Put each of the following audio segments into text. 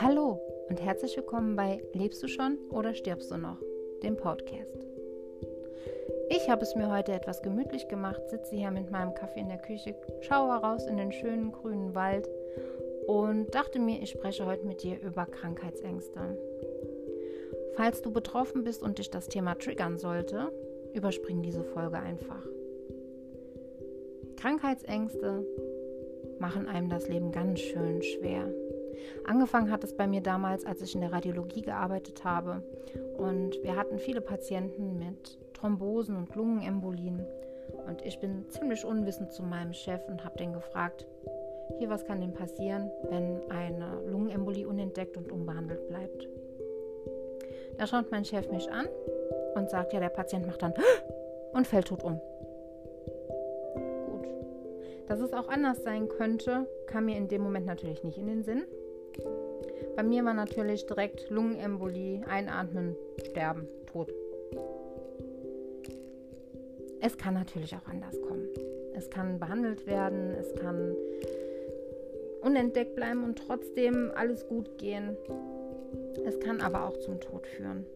Hallo und herzlich willkommen bei Lebst du schon oder stirbst du noch? dem Podcast. Ich habe es mir heute etwas gemütlich gemacht, sitze hier mit meinem Kaffee in der Küche, schaue heraus in den schönen grünen Wald und dachte mir, ich spreche heute mit dir über Krankheitsängste. Falls du betroffen bist und dich das Thema triggern sollte, überspring diese Folge einfach. Krankheitsängste machen einem das Leben ganz schön schwer. Angefangen hat es bei mir damals, als ich in der Radiologie gearbeitet habe. Und wir hatten viele Patienten mit Thrombosen und Lungenembolien. Und ich bin ziemlich unwissend zu meinem Chef und habe den gefragt, hier, was kann denn passieren, wenn eine Lungenembolie unentdeckt und unbehandelt bleibt? Da schaut mein Chef mich an und sagt, ja, der Patient macht dann und fällt tot um. Dass es auch anders sein könnte, kam mir in dem Moment natürlich nicht in den Sinn. Bei mir war natürlich direkt Lungenembolie, einatmen, sterben, tot. Es kann natürlich auch anders kommen. Es kann behandelt werden, es kann unentdeckt bleiben und trotzdem alles gut gehen. Es kann aber auch zum Tod führen.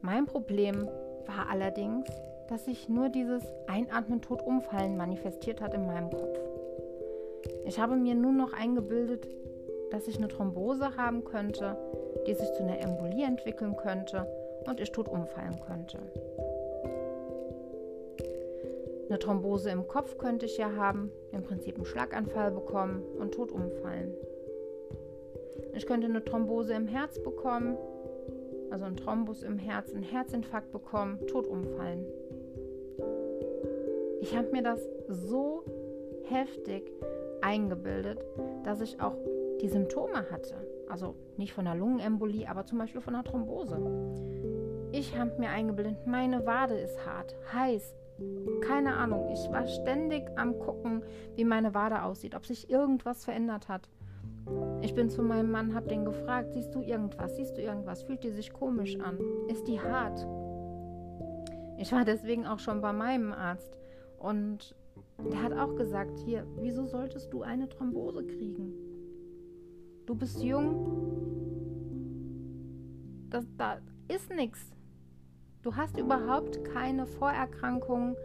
Mein Problem war allerdings, dass sich nur dieses Einatmen, Tod, Umfallen manifestiert hat in meinem Kopf. Ich habe mir nun noch eingebildet, dass ich eine Thrombose haben könnte, die sich zu einer Embolie entwickeln könnte und ich tot umfallen könnte. Eine Thrombose im Kopf könnte ich ja haben, im Prinzip einen Schlaganfall bekommen und tot umfallen. Ich könnte eine Thrombose im Herz bekommen, also einen Thrombus im Herz, einen Herzinfarkt bekommen, tot umfallen. Ich habe mir das so heftig eingebildet, dass ich auch die Symptome hatte. Also nicht von einer Lungenembolie, aber zum Beispiel von einer Thrombose. Ich habe mir eingebildet, meine Wade ist hart, heiß. Keine Ahnung. Ich war ständig am gucken, wie meine Wade aussieht, ob sich irgendwas verändert hat. Ich bin zu meinem Mann, habe den gefragt, siehst du irgendwas? Siehst du irgendwas? Fühlt die sich komisch an? Ist die hart? Ich war deswegen auch schon bei meinem Arzt und der hat auch gesagt, hier, wieso solltest du eine Thrombose kriegen? Du bist jung. Das, da ist nichts. Du hast überhaupt keine Vorerkrankungen.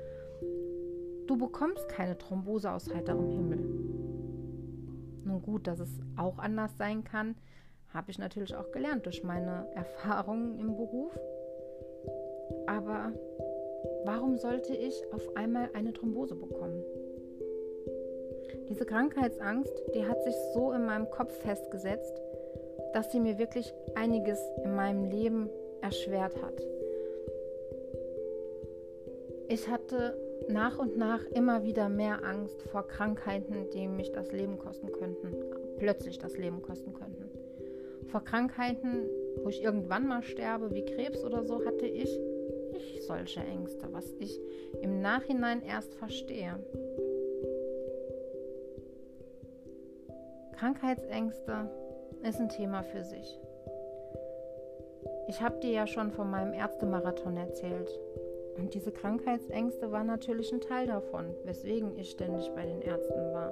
Du bekommst keine Thrombose aus heiterem Himmel. Nun gut, dass es auch anders sein kann, habe ich natürlich auch gelernt durch meine Erfahrungen im Beruf. Aber warum sollte ich auf einmal eine Thrombose bekommen? Diese Krankheitsangst, die hat sich so in meinem Kopf festgesetzt, dass sie mir wirklich einiges in meinem Leben erschwert hat. Ich hatte nach und nach immer wieder mehr Angst vor Krankheiten, die mich das Leben kosten könnten, plötzlich das Leben kosten könnten. Vor Krankheiten, wo ich irgendwann mal sterbe, wie Krebs oder so, hatte ich nicht solche Ängste, was ich im Nachhinein erst verstehe. Krankheitsängste ist ein Thema für sich. Ich habe dir ja schon von meinem Ärztemarathon erzählt. Und diese Krankheitsängste waren natürlich ein Teil davon, weswegen ich ständig bei den Ärzten war.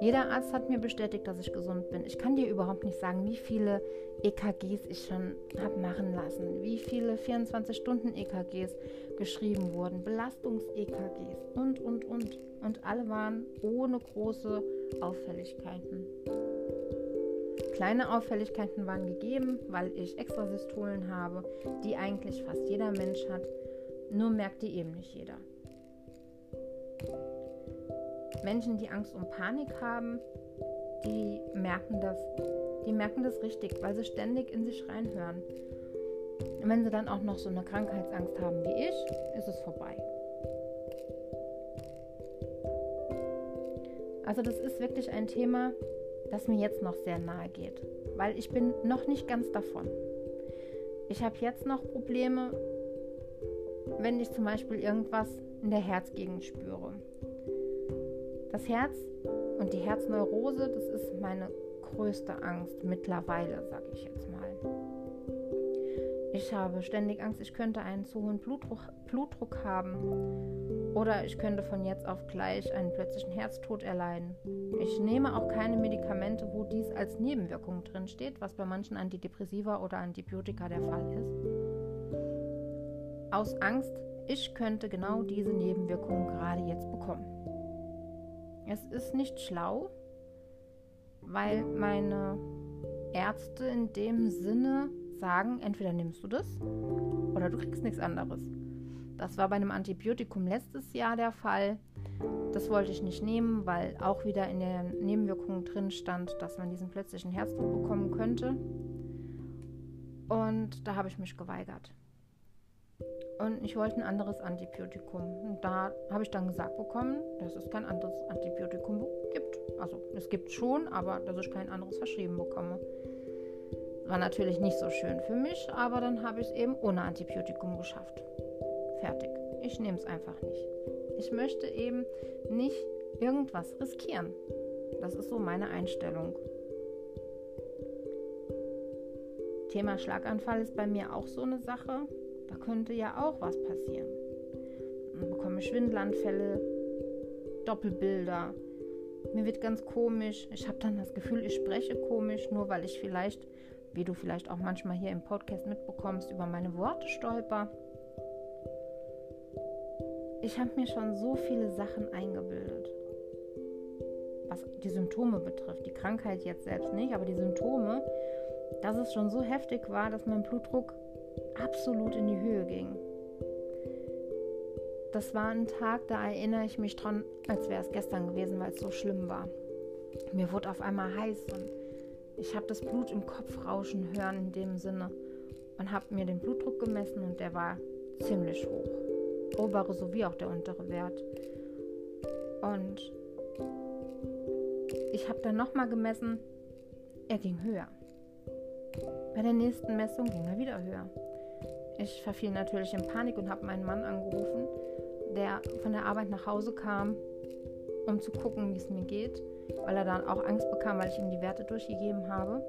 Jeder Arzt hat mir bestätigt, dass ich gesund bin. Ich kann dir überhaupt nicht sagen, wie viele EKGs ich schon habe machen lassen, wie viele 24-Stunden-EKGs geschrieben wurden, Belastungs-EKGs und, und, und. Und alle waren ohne große Auffälligkeiten. Kleine Auffälligkeiten waren gegeben, weil ich Extrasystolen habe, die eigentlich fast jeder Mensch hat, nur merkt die eben nicht jeder. Menschen, die Angst und Panik haben, die merken das. Die merken das richtig, weil sie ständig in sich reinhören. Und wenn sie dann auch noch so eine Krankheitsangst haben wie ich, ist es vorbei. Also das ist wirklich ein Thema, das mir jetzt noch sehr nahe geht, weil ich bin noch nicht ganz davon. Ich habe jetzt noch Probleme, wenn ich zum Beispiel irgendwas in der Herzgegend spüre. Das Herz und die Herzneurose, das ist meine größte Angst mittlerweile, sage ich jetzt mal. Ich habe ständig Angst, ich könnte einen zu hohen Blutdruck, Blutdruck haben oder ich könnte von jetzt auf gleich einen plötzlichen Herztod erleiden. Ich nehme auch keine Medikamente, wo dies als Nebenwirkung drin steht, was bei manchen Antidepressiva oder Antibiotika der Fall ist. Aus Angst, ich könnte genau diese Nebenwirkungen gerade jetzt bekommen. Es ist nicht schlau, weil meine Ärzte in dem Sinne sagen, entweder nimmst du das oder du kriegst nichts anderes. Das war bei einem Antibiotikum letztes Jahr der Fall. Das wollte ich nicht nehmen, weil auch wieder in den Nebenwirkungen drin stand, dass man diesen plötzlichen Herzdruck bekommen könnte. Und da habe ich mich geweigert. Und ich wollte ein anderes Antibiotikum. Und da habe ich dann gesagt bekommen, dass es kein anderes Antibiotikum gibt. Also es gibt schon, aber dass ich kein anderes verschrieben bekomme. War natürlich nicht so schön für mich, aber dann habe ich es eben ohne Antibiotikum geschafft. Fertig. Ich nehme es einfach nicht. Ich möchte eben nicht irgendwas riskieren. Das ist so meine Einstellung. Thema Schlaganfall ist bei mir auch so eine Sache. Da könnte ja auch was passieren. Dann bekomme ich Schwindelanfälle, Doppelbilder. Mir wird ganz komisch. Ich habe dann das Gefühl, ich spreche komisch, nur weil ich vielleicht wie du vielleicht auch manchmal hier im Podcast mitbekommst, über meine Worte stolper. Ich habe mir schon so viele Sachen eingebildet, was die Symptome betrifft. Die Krankheit jetzt selbst nicht, aber die Symptome, dass es schon so heftig war, dass mein Blutdruck absolut in die Höhe ging. Das war ein Tag, da erinnere ich mich dran, als wäre es gestern gewesen, weil es so schlimm war. Mir wurde auf einmal heiß und ich habe das Blut im Kopf rauschen hören in dem Sinne und habe mir den Blutdruck gemessen und der war ziemlich hoch. Obere sowie auch der untere Wert. Und ich habe dann nochmal gemessen, er ging höher. Bei der nächsten Messung ging er wieder höher. Ich verfiel natürlich in Panik und habe meinen Mann angerufen, der von der Arbeit nach Hause kam, um zu gucken, wie es mir geht weil er dann auch Angst bekam, weil ich ihm die Werte durchgegeben habe.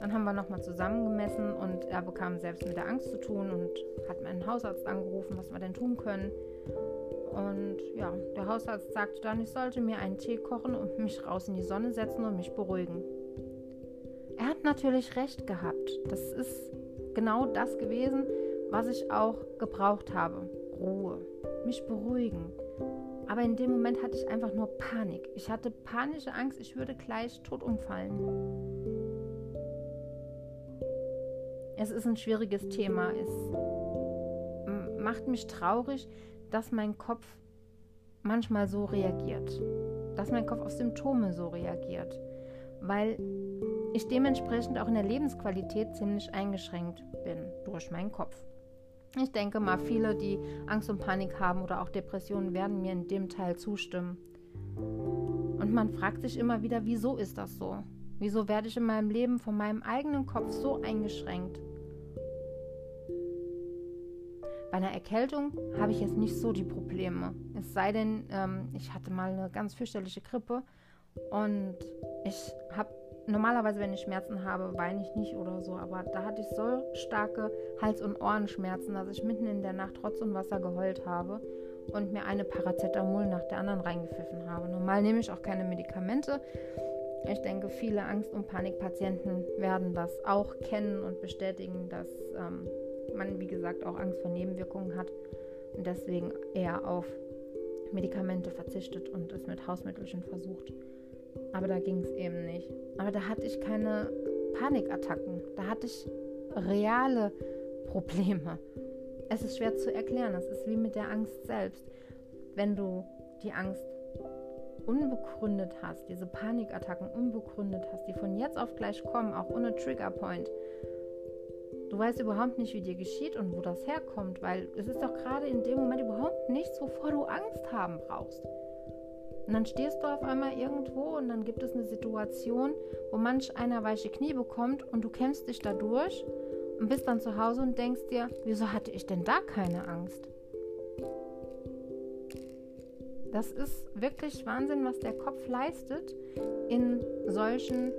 Dann haben wir nochmal zusammen gemessen und er bekam selbst mit der Angst zu tun und hat meinen Hausarzt angerufen, was wir denn tun können. Und ja, der Hausarzt sagte dann, ich sollte mir einen Tee kochen und mich raus in die Sonne setzen und mich beruhigen. Er hat natürlich recht gehabt. Das ist genau das gewesen, was ich auch gebraucht habe. Ruhe, mich beruhigen, aber in dem Moment hatte ich einfach nur Panik. Ich hatte panische Angst, ich würde gleich tot umfallen. Es ist ein schwieriges Thema. Es macht mich traurig, dass mein Kopf manchmal so reagiert. Dass mein Kopf auf Symptome so reagiert. Weil ich dementsprechend auch in der Lebensqualität ziemlich eingeschränkt bin durch meinen Kopf. Ich denke mal, viele, die Angst und Panik haben oder auch Depressionen, werden mir in dem Teil zustimmen. Und man fragt sich immer wieder, wieso ist das so? Wieso werde ich in meinem Leben von meinem eigenen Kopf so eingeschränkt? Bei einer Erkältung habe ich jetzt nicht so die Probleme. Es sei denn, ähm, ich hatte mal eine ganz fürchterliche Grippe und ich habe normalerweise, wenn ich Schmerzen habe, weine ich nicht oder so, aber da hatte ich so starke Hals- und Ohrenschmerzen, dass ich mitten in der Nacht trotz und Wasser geheult habe und mir eine Paracetamol nach der anderen reingepfiffen habe. Normal nehme ich auch keine Medikamente. Ich denke, viele Angst- und Panikpatienten werden das auch kennen und bestätigen, dass ähm, man, wie gesagt, auch Angst vor Nebenwirkungen hat und deswegen eher auf Medikamente verzichtet und es mit Hausmittelchen versucht. Aber da ging es eben nicht. Aber da hatte ich keine Panikattacken. Da hatte ich reale Probleme. Es ist schwer zu erklären. Es ist wie mit der Angst selbst. Wenn du die Angst unbegründet hast, diese Panikattacken unbegründet hast, die von jetzt auf gleich kommen, auch ohne Triggerpoint, du weißt überhaupt nicht, wie dir geschieht und wo das herkommt, weil es ist doch gerade in dem Moment überhaupt nichts, wovor du Angst haben brauchst. Und dann stehst du auf einmal irgendwo und dann gibt es eine Situation, wo manch einer weiche Knie bekommt und du kämpfst dich dadurch und bist dann zu Hause und denkst dir, wieso hatte ich denn da keine Angst? Das ist wirklich Wahnsinn, was der Kopf leistet in solchen,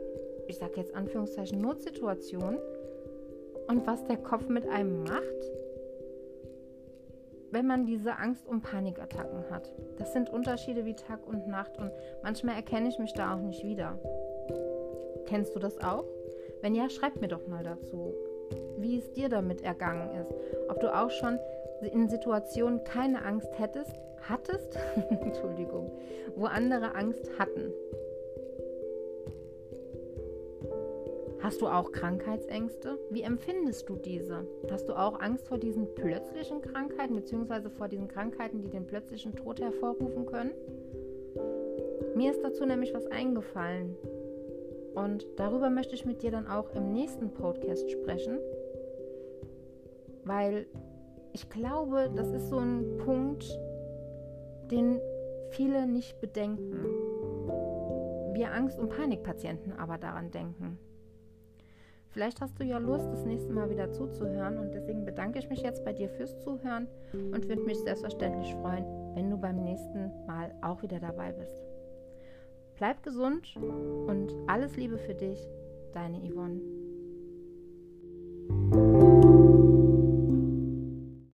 ich sage jetzt Anführungszeichen, Notsituationen, und was der Kopf mit einem macht, wenn man diese Angst- und Panikattacken hat. Das sind Unterschiede wie Tag und Nacht und manchmal erkenne ich mich da auch nicht wieder. Kennst du das auch? Wenn ja, schreib mir doch mal dazu, wie es dir damit ergangen ist. Ob du auch schon in Situationen keine Angst hättest, hattest, Entschuldigung, wo andere Angst hatten. Hast du auch Krankheitsängste? Wie empfindest du diese? Hast du auch Angst vor diesen plötzlichen Krankheiten bzw. vor diesen Krankheiten, die den plötzlichen Tod hervorrufen können? Mir ist dazu nämlich was eingefallen. Und darüber möchte ich mit dir dann auch im nächsten Podcast sprechen, weil ich glaube, das ist so ein Punkt, den viele nicht bedenken. Wir Angst- und Panikpatienten aber daran denken. Vielleicht hast du ja Lust, das nächste Mal wieder zuzuhören und deswegen bedanke ich mich jetzt bei dir fürs Zuhören und würde mich selbstverständlich freuen, wenn du beim nächsten Mal auch wieder dabei bist. Bleib gesund und alles Liebe für dich, deine Yvonne.